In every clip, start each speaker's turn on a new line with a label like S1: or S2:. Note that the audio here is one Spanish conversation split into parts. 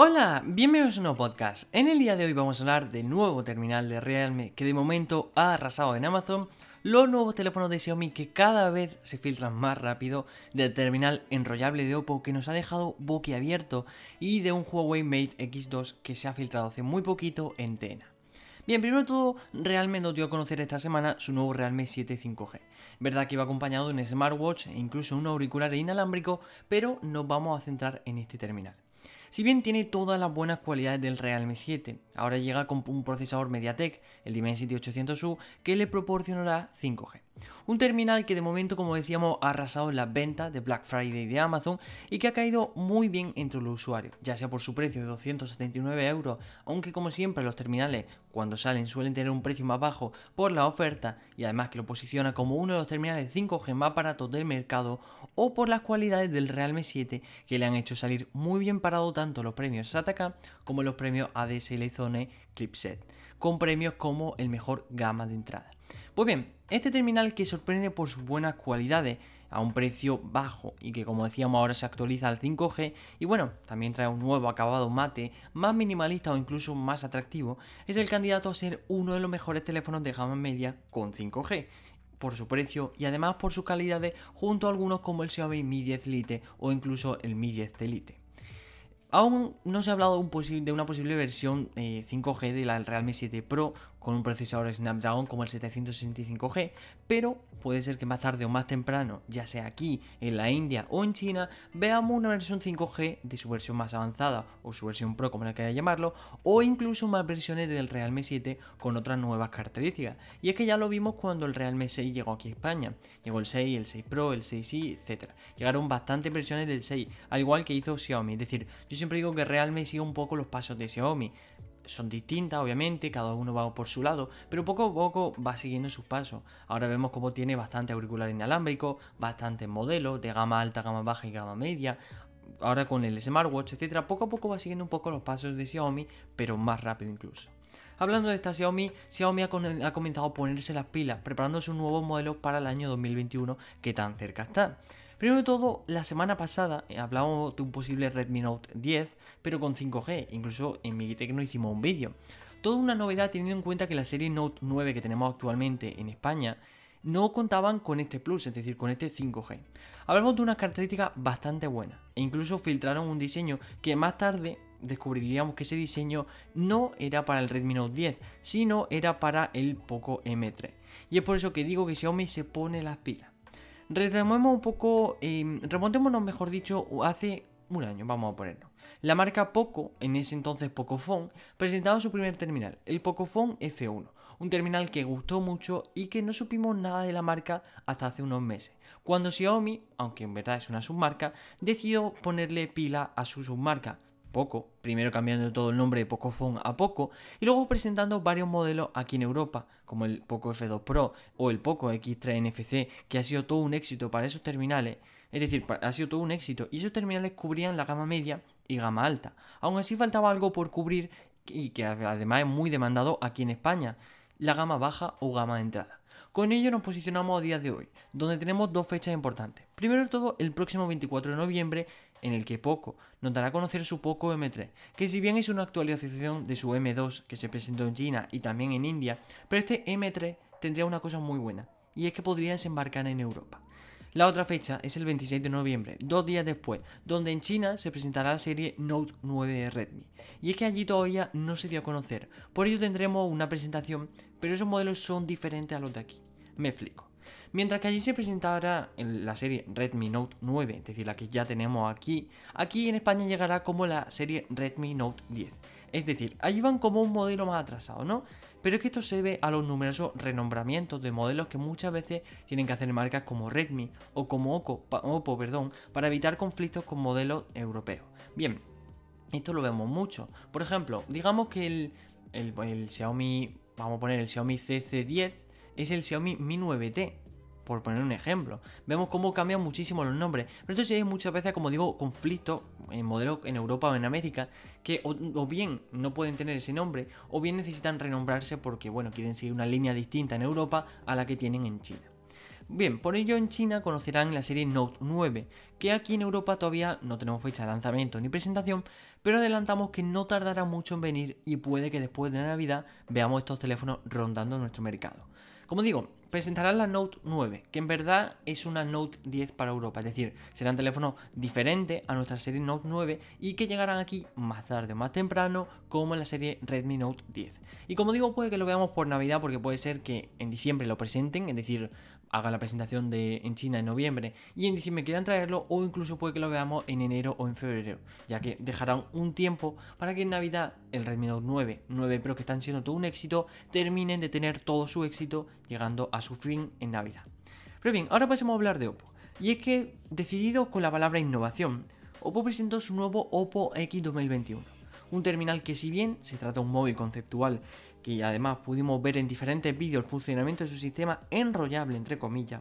S1: Hola, bienvenidos a un nuevo podcast. En el día de hoy vamos a hablar del nuevo terminal de Realme que de momento ha arrasado en Amazon, los nuevos teléfonos de Xiaomi que cada vez se filtran más rápido, del terminal enrollable de Oppo que nos ha dejado boquiabierto y de un Huawei Mate X2 que se ha filtrado hace muy poquito en Tena. Bien, primero de todo, Realme nos dio a conocer esta semana su nuevo Realme 7 5G. Verdad que iba acompañado de un smartwatch e incluso un auricular inalámbrico, pero nos vamos a centrar en este terminal. Si bien tiene todas las buenas cualidades del Realme 7, ahora llega con un procesador MediaTek, el Dimensity 800U, que le proporcionará 5G. Un terminal que de momento, como decíamos, ha arrasado en las ventas de Black Friday de Amazon y que ha caído muy bien entre los usuarios, ya sea por su precio de 279 euros, aunque como siempre los terminales cuando salen suelen tener un precio más bajo por la oferta y además que lo posiciona como uno de los terminales 5G más baratos del mercado o por las cualidades del Realme 7 que le han hecho salir muy bien parado tanto los premios SATACA como los premios ADSL Zone Clipset, con premios como el mejor gama de entrada. Pues bien, este terminal que sorprende por sus buenas cualidades a un precio bajo y que como decíamos ahora se actualiza al 5G y bueno, también trae un nuevo acabado mate más minimalista o incluso más atractivo, es el candidato a ser uno de los mejores teléfonos de gama media con 5G por su precio y además por sus calidades junto a algunos como el Xiaomi Mi 10 Lite o incluso el Mi 10 Lite. Aún no se ha hablado de, una posible versión 5G eh, de la Realme 7 Pro con un procesador Snapdragon como el 765G, pero puede ser que más tarde o más temprano, ya sea aquí, en la India o en China, veamos una versión 5G de su versión más avanzada o su versión Pro, como la quiera llamarlo, o incluso más versiones del Realme 7 con otras nuevas características. Y es que ya lo vimos cuando el Realme 6 llegó aquí a España. Llegó el 6, el 6 Pro, el 6i, etc. Llegaron bastantes versiones del 6, al igual que hizo Xiaomi. Es decir, yo siempre digo que Realme sigue un poco los pasos de Xiaomi son distintas, obviamente, cada uno va por su lado, pero poco a poco va siguiendo sus pasos. Ahora vemos cómo tiene bastante auricular inalámbrico, bastantes modelos de gama alta, gama baja y gama media. Ahora con el smartwatch, etcétera, poco a poco va siguiendo un poco los pasos de Xiaomi, pero más rápido incluso. Hablando de esta Xiaomi, Xiaomi ha, comenzado a ponerse las pilas, preparando sus nuevos modelos para el año 2021 que tan cerca está. Primero de todo, la semana pasada eh, hablábamos de un posible Redmi Note 10, pero con 5G. Incluso en no hicimos un vídeo. Toda una novedad teniendo en cuenta que la serie Note 9 que tenemos actualmente en España no contaban con este plus, es decir, con este 5G. Hablamos de unas características bastante buenas e incluso filtraron un diseño que más tarde descubriríamos que ese diseño no era para el Redmi Note 10, sino era para el Poco M3. Y es por eso que digo que Xiaomi se pone las pilas. Retomemos un poco, eh, remontémonos mejor dicho, hace un año, vamos a ponerlo. La marca Poco, en ese entonces Pocophone, presentaba su primer terminal, el Pocophone F1, un terminal que gustó mucho y que no supimos nada de la marca hasta hace unos meses, cuando Xiaomi, aunque en verdad es una submarca, decidió ponerle pila a su submarca, poco, primero cambiando todo el nombre de Pocophone a Poco y luego presentando varios modelos aquí en Europa, como el Poco F2 Pro o el Poco X3 NFC, que ha sido todo un éxito para esos terminales, es decir, ha sido todo un éxito y esos terminales cubrían la gama media y gama alta. Aún así faltaba algo por cubrir y que además es muy demandado aquí en España, la gama baja o gama de entrada. Con ello nos posicionamos a día de hoy, donde tenemos dos fechas importantes. Primero de todo, el próximo 24 de noviembre en el que Poco nos dará conocer su Poco M3, que si bien es una actualización de su M2 que se presentó en China y también en India, pero este M3 tendría una cosa muy buena, y es que podría desembarcar en Europa. La otra fecha es el 26 de noviembre, dos días después, donde en China se presentará la serie Note 9 de Redmi. Y es que allí todavía no se dio a conocer, por ello tendremos una presentación, pero esos modelos son diferentes a los de aquí. Me explico. Mientras que allí se presentará en la serie Redmi Note 9, es decir, la que ya tenemos aquí, aquí en España llegará como la serie Redmi Note 10. Es decir, allí van como un modelo más atrasado, ¿no? Pero es que esto se debe a los numerosos renombramientos de modelos que muchas veces tienen que hacer marcas como Redmi o como Oppo, perdón, para evitar conflictos con modelos europeos. Bien, esto lo vemos mucho. Por ejemplo, digamos que el, el Xiaomi, vamos a poner el Xiaomi CC10, es el Xiaomi Mi 9T por poner un ejemplo. Vemos cómo cambian muchísimo los nombres. Pero esto sí hay muchas veces, como digo, conflictos en modelos en Europa o en América que o, bien no pueden tener ese nombre o bien necesitan renombrarse porque, bueno, quieren seguir una línea distinta en Europa a la que tienen en China. Bien, por ello en China conocerán la serie Note 9, que aquí en Europa todavía no tenemos fecha de lanzamiento ni presentación, pero adelantamos que no tardará mucho en venir y puede que después de Navidad veamos estos teléfonos rondando nuestro mercado. Como digo, presentarán la Note 9, que en verdad es una Note 10 para Europa, es decir, serán teléfonos diferentes a nuestra serie Note 9 y que llegarán aquí más tarde o más temprano, como en la serie Redmi Note 10. Y como digo, puede que lo veamos por Navidad, porque puede ser que en diciembre lo presenten, es decir, hagan la presentación de, en China en noviembre y en diciembre quieran traerlo, o incluso puede que lo veamos en enero o en febrero, ya que dejarán un tiempo para que en Navidad el Redmi Note 9, 9 Pro que están siendo todo un éxito, terminen de tener todo su éxito llegando a su fin en Navidad. Pero bien, ahora pasemos a hablar de Oppo. Y es que, decidido con la palabra innovación, Oppo presentó su nuevo Oppo X 2021. Un terminal que si bien se trata de un móvil conceptual, que además pudimos ver en diferentes vídeos el funcionamiento de su sistema enrollable entre comillas,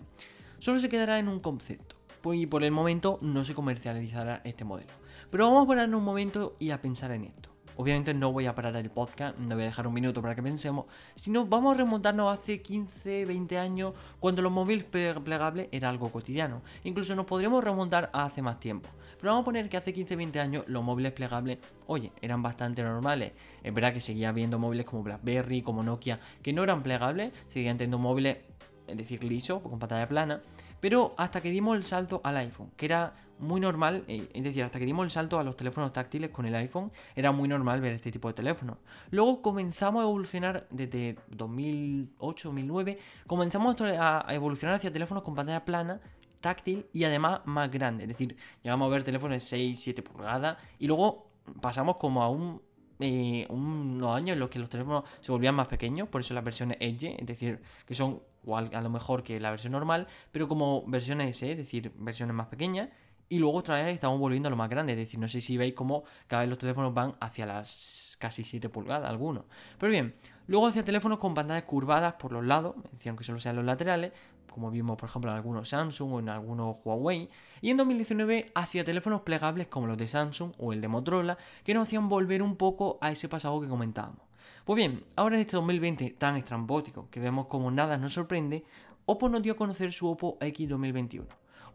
S1: solo se quedará en un concepto. Pues, y por el momento no se comercializará este modelo. Pero vamos a ponernos un momento y a pensar en esto. Obviamente no voy a parar el podcast, no voy a dejar un minuto para que pensemos, sino vamos a remontarnos hace 15, 20 años cuando los móviles plegables era algo cotidiano. Incluso nos podríamos remontar a hace más tiempo. Pero vamos a poner que hace 15, 20 años los móviles plegables, oye, eran bastante normales. Es verdad que seguía habiendo móviles como BlackBerry, como Nokia, que no eran plegables, seguían teniendo móviles, es decir, liso, con pantalla plana. Pero hasta que dimos el salto al iPhone, que era muy normal, eh, es decir, hasta que dimos el salto a los teléfonos táctiles con el iPhone, era muy normal ver este tipo de teléfonos. Luego comenzamos a evolucionar desde 2008, 2009, comenzamos a evolucionar hacia teléfonos con pantalla plana, táctil y además más grande. Es decir, llegamos a ver teléfonos de 6, 7 pulgadas y luego pasamos como a un eh, unos años en los que los teléfonos se volvían más pequeños, por eso las versiones Edge, es decir, que son igual a lo mejor que la versión normal, pero como versiones S, es decir, versiones más pequeñas. Y luego otra vez estamos volviendo a lo más grande, es decir, no sé si veis cómo cada vez los teléfonos van hacia las casi 7 pulgadas, algunos. Pero bien, luego hacia teléfonos con pantallas curvadas por los lados, aunque solo sean los laterales, como vimos por ejemplo en algunos Samsung o en algunos Huawei, y en 2019 hacia teléfonos plegables como los de Samsung o el de Motorola, que nos hacían volver un poco a ese pasado que comentábamos. Pues bien, ahora en este 2020 tan estrambótico que vemos como nada nos sorprende, Oppo nos dio a conocer su Oppo X 2021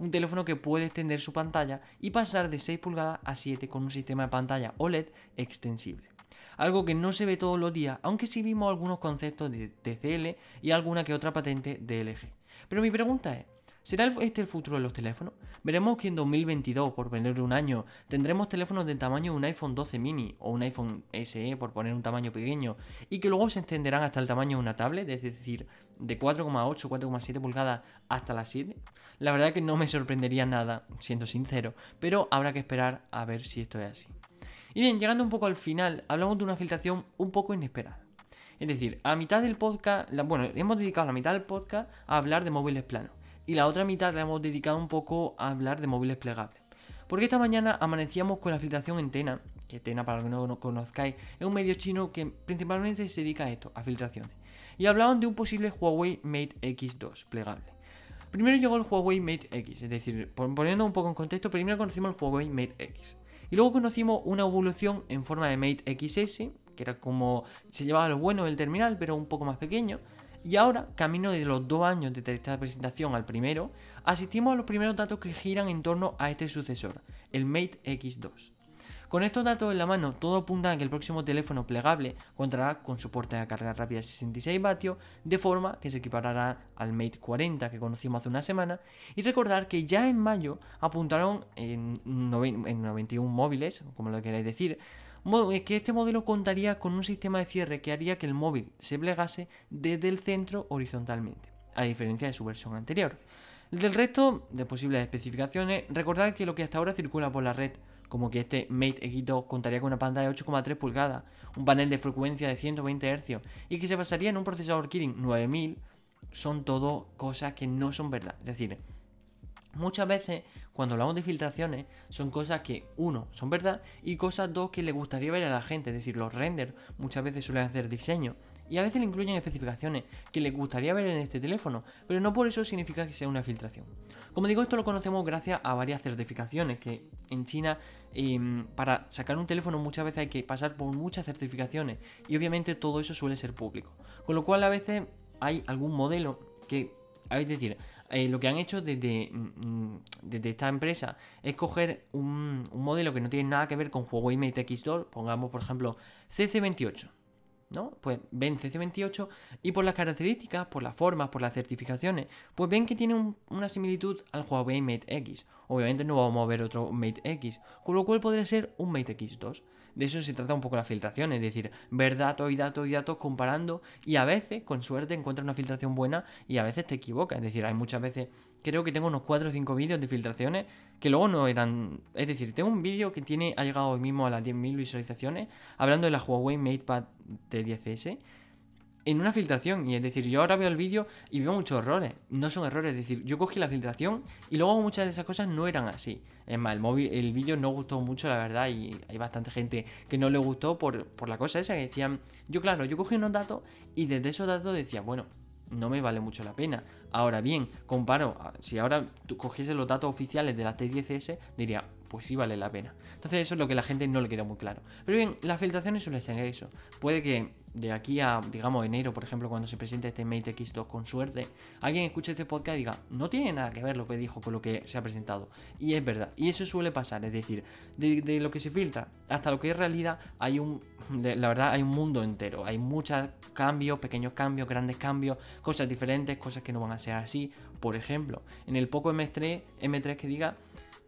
S1: un teléfono que puede extender su pantalla y pasar de 6 pulgadas a 7 con un sistema de pantalla OLED extensible. Algo que no se ve todos los días, aunque sí vimos algunos conceptos de TCL y alguna que otra patente de LG. Pero mi pregunta es, ¿será este el futuro de los teléfonos? Veremos que en 2022, por venir un año, tendremos teléfonos del tamaño de un iPhone 12 mini o un iPhone SE, por poner un tamaño pequeño, y que luego se extenderán hasta el tamaño de una tablet, es decir, de 4,8, 4,7 pulgadas hasta las 7. La verdad que no me sorprendería nada, siendo sincero, pero habrá que esperar a ver si esto es así. Y bien, llegando un poco al final, hablamos de una filtración un poco inesperada. Es decir, a mitad del podcast, bueno, hemos dedicado la mitad del podcast a hablar de móviles planos. Y la otra mitad la hemos dedicado un poco a hablar de móviles plegables. Porque esta mañana amanecíamos con la filtración en Tena, que Tena para los que no conozcáis, es un medio chino que principalmente se dedica a esto, a filtraciones. Y hablaban de un posible Huawei Mate X2 plegable. Primero llegó el Huawei Mate X, es decir, poniendo un poco en contexto, primero conocimos el Huawei Mate X. Y luego conocimos una evolución en forma de Mate XS, que era como se llevaba lo bueno del terminal, pero un poco más pequeño. Y ahora, camino de los dos años de esta presentación al primero, asistimos a los primeros datos que giran en torno a este sucesor, el Mate X2. Con estos datos en la mano, todo apunta a que el próximo teléfono plegable contará con soporte de carga rápida de 66 vatios, de forma que se equiparará al Mate 40 que conocimos hace una semana. Y recordar que ya en mayo apuntaron en, 91 móviles, como lo queráis decir, que este modelo contaría con un sistema de cierre que haría que el móvil se plegase desde el centro horizontalmente, a diferencia de su versión anterior. Del resto de posibles especificaciones, recordar que lo que hasta ahora circula por la red como que este Mate X2 contaría con una pantalla de 8,3 pulgadas, un panel de frecuencia de 120 Hz y que se basaría en un procesador Kirin 9000, son todo cosas que no son verdad. Es decir, muchas veces cuando hablamos de filtraciones son cosas que, uno, son verdad y cosas, dos, que le gustaría ver a la gente. Es decir, los renders muchas veces suelen hacer diseño y a veces le incluyen especificaciones que les gustaría ver en este teléfono, pero no por eso significa que sea una filtración. Como digo, esto lo conocemos gracias a varias certificaciones que en China em, para sacar un teléfono muchas veces hay que pasar por muchas certificaciones y obviamente todo eso suele ser público. Con lo cual a veces hay algún modelo que, es decir, eh, lo que han hecho desde, mm, desde, esta empresa es coger un, un, modelo que no tiene nada que ver con Huawei Mate X2, pongamos por ejemplo CC28. ¿no? Pues ven CC28 y por las características, por las formas, por las certificaciones, pues ven que tiene una similitud al Huawei Mate X. Obviamente no vamos a ver otro Mate X, con lo cual podría ser un Mate X2 de eso se trata un poco la filtración, es decir, ver datos y datos y datos comparando y a veces, con suerte, encuentras una filtración buena y a veces te equivocas. Es decir, hay muchas veces, creo que tengo unos 4 o 5 vídeos de filtraciones que luego no eran... Es decir, tengo un vídeo que tiene ha llegado hoy mismo a las 10.000 visualizaciones hablando de la Huawei MatePad T10S en una filtración. Y es decir, yo ahora veo el vídeo y veo muchos errores. No son errores, es decir, yo cogí la filtración y luego muchas de esas cosas no eran así. Es más, el, móvil, el vídeo no gustó mucho, la verdad, y hay bastante gente que no le gustó por, por la cosa esa que decían. Yo, claro, yo cogí unos datos y desde esos datos decía, bueno, no me vale mucho la pena. Ahora bien, comparo, si ahora tú cogiese los datos oficiales de la T10S, diría, pues sí vale la pena. Entonces eso es lo que la gente no le queda muy claro. Pero bien, las filtraciones suelen ser eso. Puede que de aquí a, digamos, enero, por ejemplo, cuando se presente este Mate X2 con suerte, alguien escuche este podcast y diga, no tiene nada que ver lo que dijo con lo que se ha presentado. Y es verdad. Y eso suele pasar. Es decir, de, lo que se filtra hasta lo que es realidad, hay un, la verdad, hay un mundo entero. Hay muchos cambios, pequeños cambios, grandes cambios, cosas diferentes, cosas que no van a ser así. Por ejemplo, en el Poco M3, M3 que diga,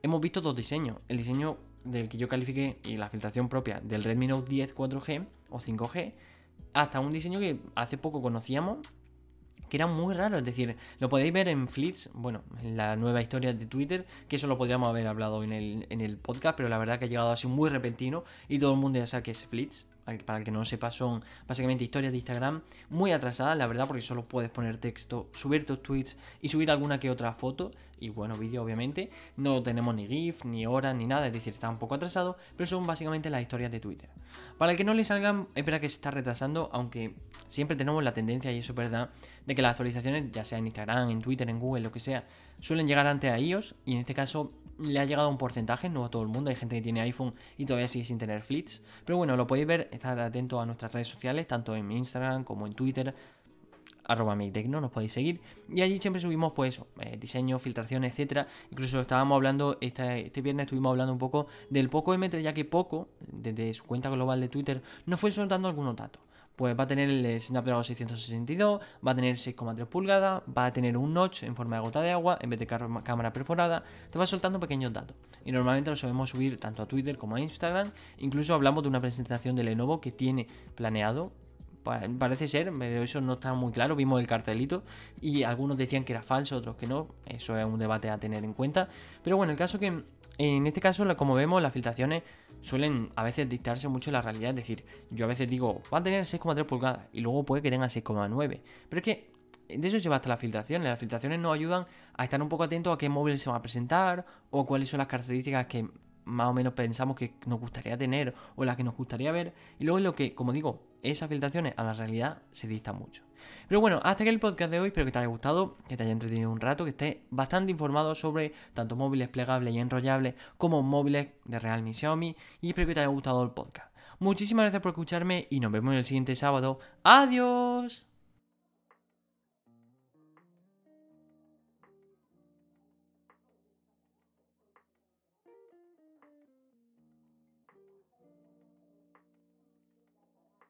S1: hemos visto dos diseños. El diseño del que yo califiqué y la filtración propia del Redmi Note 10 4G o 5G, hasta un diseño que hace poco conocíamos, que era muy raro. Es decir, lo podéis ver en Flits, bueno, en la nueva historia de Twitter, que eso lo podríamos haber hablado en el, en el podcast, pero la verdad que ha llegado así muy repentino y todo el mundo ya sabe que es Flits para el que no lo sepa, son básicamente historias de Instagram muy atrasadas, la verdad, porque solo puedes poner texto, subir tus tweets y subir alguna que otra foto, y bueno, vídeo obviamente. No tenemos ni GIF, ni horas, ni nada, es decir, está un poco atrasado, pero son básicamente las historias de Twitter. Para el que no le salgan, es verdad que se está retrasando, aunque siempre tenemos la tendencia, y eso es verdad, de que las actualizaciones, ya sea en Instagram, en Twitter, en Google, lo que sea, suelen llegar antes a ellos, y en este caso le ha llegado un porcentaje, no a todo el mundo, hay gente que tiene iPhone y todavía sigue sin tener flits, pero bueno, lo podéis ver, estar atento a nuestras redes sociales, tanto en Instagram como en Twitter, arroba Tecno, nos podéis seguir. Y allí siempre subimos, pues, eh, diseño, filtración, etcétera. Incluso estábamos hablando, este viernes estuvimos hablando un poco del Poco M3, ya que Poco, desde su cuenta global de Twitter, nos fue soltando algunos datos pues va a tener el Snapdragon 662, va a tener 6,3 pulgadas, va a tener un notch en forma de gota de agua en vez de cámara perforada, te va soltando pequeños datos. Y normalmente lo solemos subir tanto a Twitter como a Instagram, incluso hablamos de una presentación de Lenovo que tiene planeado Parece ser, pero eso no está muy claro. Vimos el cartelito y algunos decían que era falso, otros que no. Eso es un debate a tener en cuenta. Pero bueno, el caso que en este caso, como vemos, las filtraciones suelen a veces dictarse mucho la realidad. Es decir, yo a veces digo, va a tener 6,3 pulgadas y luego puede que tenga 6,9. Pero es que de eso lleva hasta las filtraciones. Las filtraciones nos ayudan a estar un poco atentos a qué móvil se va a presentar o cuáles son las características que más o menos pensamos que nos gustaría tener o las que nos gustaría ver. Y luego lo que, como digo, esas filtraciones a la realidad se distan mucho. Pero bueno, hasta aquí el podcast de hoy. Espero que te haya gustado, que te haya entretenido un rato, que estés bastante informado sobre tanto móviles plegables y enrollables como móviles de Realme y Xiaomi. Y espero que te haya gustado el podcast. Muchísimas gracias por escucharme y nos vemos el siguiente sábado. ¡Adiós!